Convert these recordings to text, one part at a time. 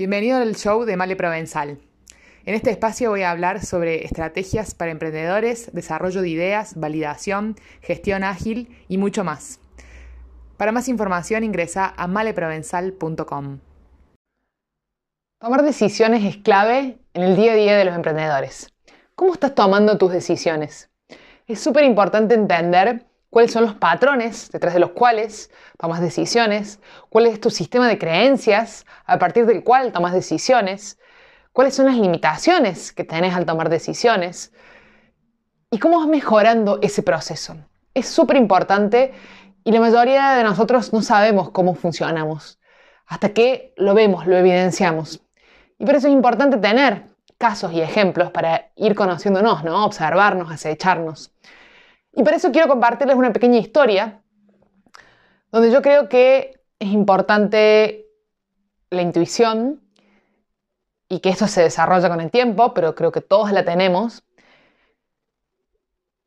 Bienvenido al show de Male Provenzal. En este espacio voy a hablar sobre estrategias para emprendedores, desarrollo de ideas, validación, gestión ágil y mucho más. Para más información ingresa a maleprovenzal.com. Tomar decisiones es clave en el día a día de los emprendedores. ¿Cómo estás tomando tus decisiones? Es súper importante entender cuáles son los patrones detrás de los cuales tomas decisiones, cuál es tu sistema de creencias a partir del cual tomas decisiones, cuáles son las limitaciones que tenés al tomar decisiones y cómo vas mejorando ese proceso. Es súper importante y la mayoría de nosotros no sabemos cómo funcionamos hasta que lo vemos, lo evidenciamos. Y por eso es importante tener casos y ejemplos para ir conociéndonos, ¿no? observarnos, acecharnos. Y por eso quiero compartirles una pequeña historia donde yo creo que es importante la intuición y que esto se desarrolla con el tiempo, pero creo que todos la tenemos.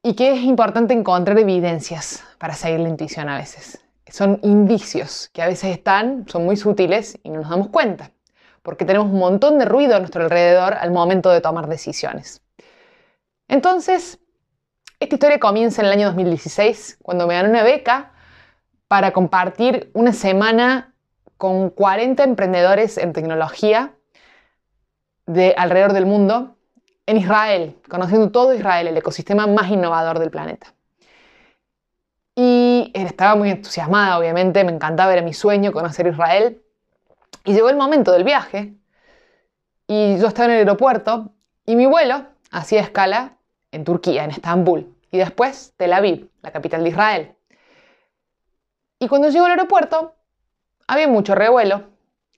Y que es importante encontrar evidencias para seguir la intuición a veces. Son indicios que a veces están, son muy sutiles y no nos damos cuenta, porque tenemos un montón de ruido a nuestro alrededor al momento de tomar decisiones. Entonces, esta historia comienza en el año 2016, cuando me dan una beca para compartir una semana con 40 emprendedores en tecnología de alrededor del mundo en Israel, conociendo todo Israel, el ecosistema más innovador del planeta. Y estaba muy entusiasmada, obviamente, me encantaba, era mi sueño conocer Israel. Y llegó el momento del viaje y yo estaba en el aeropuerto y mi vuelo hacía escala en Turquía, en Estambul y después Tel Aviv, la capital de Israel. Y cuando llego al aeropuerto, había mucho revuelo,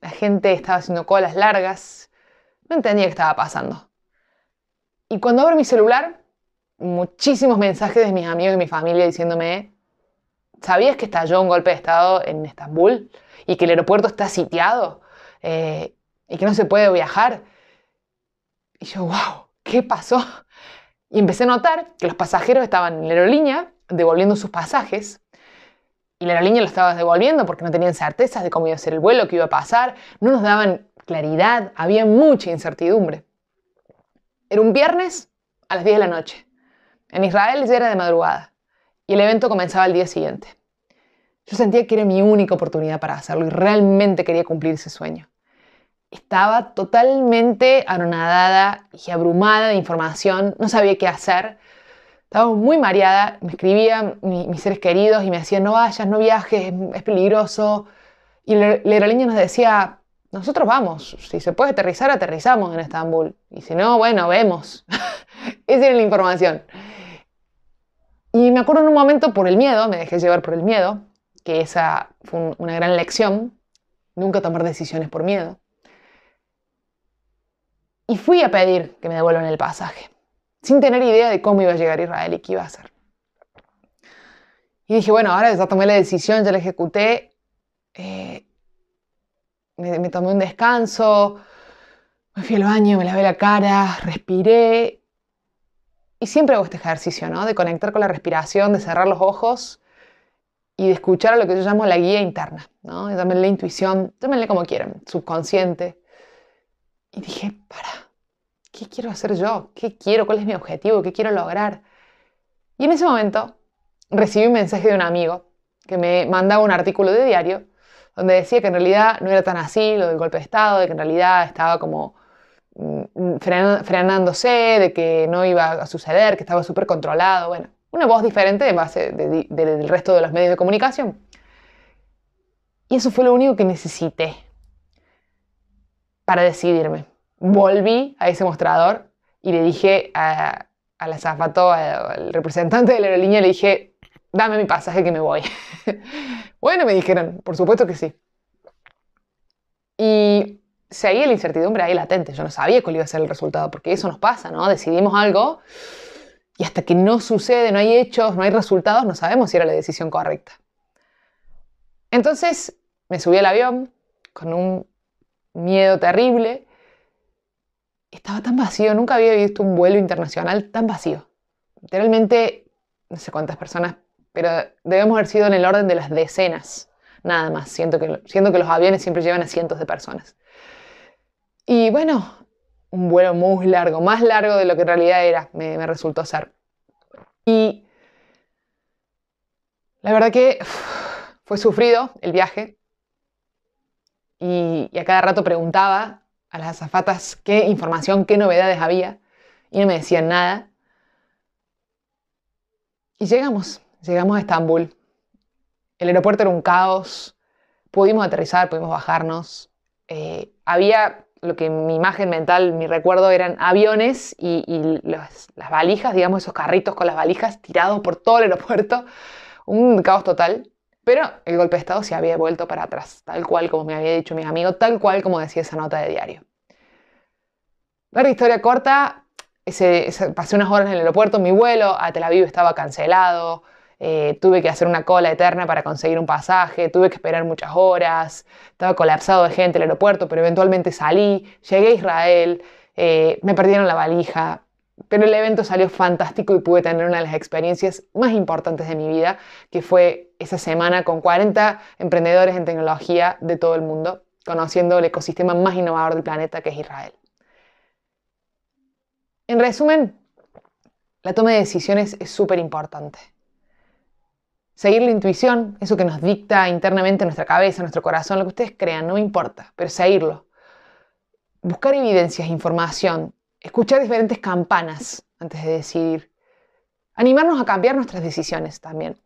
la gente estaba haciendo colas largas, no entendía qué estaba pasando. Y cuando abro mi celular, muchísimos mensajes de mis amigos y mi familia diciéndome, ¿sabías que estalló un golpe de Estado en Estambul y que el aeropuerto está sitiado eh, y que no se puede viajar? Y yo, wow, ¿qué pasó? Y empecé a notar que los pasajeros estaban en la aerolínea devolviendo sus pasajes y la aerolínea lo estaba devolviendo porque no tenían certezas de cómo iba a ser el vuelo, qué iba a pasar, no nos daban claridad, había mucha incertidumbre. Era un viernes a las 10 de la noche. En Israel ya era de madrugada y el evento comenzaba al día siguiente. Yo sentía que era mi única oportunidad para hacerlo y realmente quería cumplir ese sueño estaba totalmente anonadada y abrumada de información, no sabía qué hacer. Estaba muy mareada, me escribían mis seres queridos y me decían, no vayas, no viajes, es peligroso. Y la aerolínea nos decía, nosotros vamos, si se puede aterrizar, aterrizamos en Estambul. Y si no, bueno, vemos. Esa era la información. Y me acuerdo en un momento por el miedo, me dejé llevar por el miedo, que esa fue una gran lección, nunca tomar decisiones por miedo y fui a pedir que me devuelvan el pasaje, sin tener idea de cómo iba a llegar Israel y qué iba a hacer. Y dije, bueno, ahora ya tomé la decisión, ya la ejecuté, eh, me, tomé un descanso, me fui al baño, me lavé la cara, respiré. Y siempre hago este ejercicio, ¿no? De conectar con la respiración, de cerrar los ojos y de escuchar a lo que yo llamo la guía interna, ¿no? Llámenle intuición, llámenle como quieran, subconsciente. Y dije, para, ¿qué quiero hacer yo? ¿Qué quiero? ¿Cuál es mi objetivo? ¿Qué quiero lograr? Y en ese momento recibí un mensaje de un amigo que me mandaba un artículo de diario donde decía que en realidad no era tan así lo del golpe de Estado, de que en realidad estaba como mm, frenándose, de que no iba a suceder, que estaba súper controlado, bueno, una voz diferente de base del resto de los medios de comunicación. Y eso fue lo único que necesité para decidirme. Volví a ese mostrador y le dije a, la zapato, al representante de la aerolínea, le dije, dame mi pasaje que me voy. bueno, me dijeron, por supuesto que sí. Y seguía la incertidumbre ahí latente. Yo no sabía cuál iba a ser el resultado, porque eso nos pasa, ¿no? Decidimos algo y hasta que no sucede, no hay hechos, no hay resultados, no sabemos si era la decisión correcta. Entonces me subí al avión con un miedo terrible. Estaba tan vacío, nunca había visto un vuelo internacional tan vacío. Literalmente, no sé cuántas personas, pero debemos haber sido en el orden de las decenas, nada más. Siento que, siento que los aviones siempre llevan a cientos de personas. Y bueno, un vuelo muy largo, más largo de lo que en realidad era, me, resultó ser. Y la verdad que fue sufrido el viaje. Y, a cada rato preguntaba a las azafatas qué información, qué novedades había. Y no me decían nada. Y llegamos, llegamos a Estambul. El aeropuerto era un caos. Pudimos aterrizar, pudimos bajarnos. Eh, había lo que mi imagen mental, mi recuerdo eran aviones y, las valijas, digamos, esos carritos con las valijas tirados por todo el aeropuerto. Un caos total. Pero el golpe de Estado se había vuelto para atrás, tal cual como me había dicho mi amigo, tal cual como decía esa nota de diario. La historia corta, pasé unas horas en el aeropuerto, mi vuelo a Tel Aviv estaba cancelado, eh, tuve que hacer una cola eterna para conseguir un pasaje, tuve que esperar muchas horas, estaba colapsado de gente el aeropuerto, pero eventualmente salí, llegué a Israel, eh, me perdieron la valija, pero el evento salió fantástico y pude tener una de las experiencias más importantes de mi vida, que fue esa semana con 40 emprendedores en tecnología de todo el mundo, conociendo el ecosistema más innovador del planeta, que es Israel. En resumen, la toma de decisiones es súper importante. Seguir la intuición, eso que nos dicta internamente nuestra cabeza, nuestro corazón, lo que ustedes crean, no me importa, pero seguirlo. Buscar evidencias, información, escuchar diferentes campanas antes de decidir. Animarnos a cambiar nuestras decisiones también.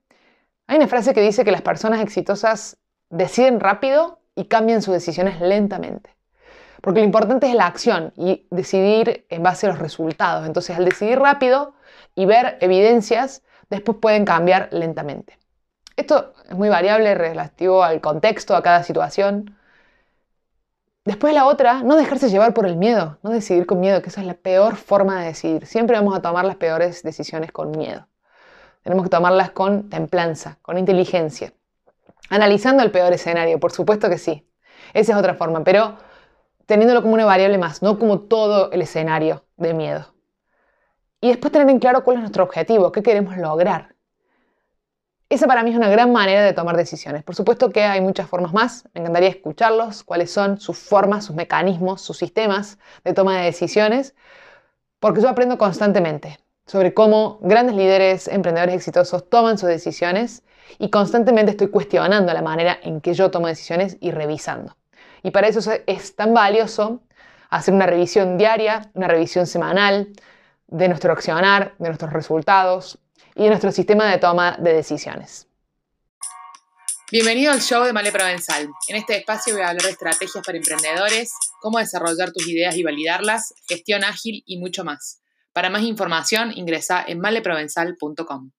Hay una frase que dice que las personas exitosas deciden rápido y cambian sus decisiones lentamente. Porque lo importante es la acción y decidir en base a los resultados. Entonces, al decidir rápido y ver evidencias, después pueden cambiar lentamente. Esto es muy variable relativo al contexto, a cada situación. Después la otra, no dejarse llevar por el miedo, no decidir con miedo, que esa es la peor forma de decidir. Siempre vamos a tomar las peores decisiones con miedo. Tenemos que tomarlas con templanza, con inteligencia. Analizando el peor escenario, por supuesto que sí. Esa es otra forma, pero teniéndolo como una variable más, no como todo el escenario de miedo. Y después tener en claro cuál es nuestro objetivo, qué queremos lograr. Esa para mí es una gran manera de tomar decisiones. Por supuesto que hay muchas formas más, me encantaría escucharlos, cuáles son sus formas, sus mecanismos, sus sistemas de toma de decisiones, porque yo aprendo constantemente sobre cómo grandes líderes, emprendedores exitosos toman sus decisiones y constantemente estoy cuestionando la manera en que yo tomo decisiones y revisando. Y para eso es tan valioso hacer una revisión diaria, una revisión semanal de nuestro accionar, de nuestros resultados y nuestro sistema de toma de decisiones. Bienvenido al show de Male Provenzal. En este espacio voy a hablar de estrategias para emprendedores, cómo desarrollar tus ideas y validarlas, gestión ágil y mucho más. Para más información ingresa en maleprovenzal.com.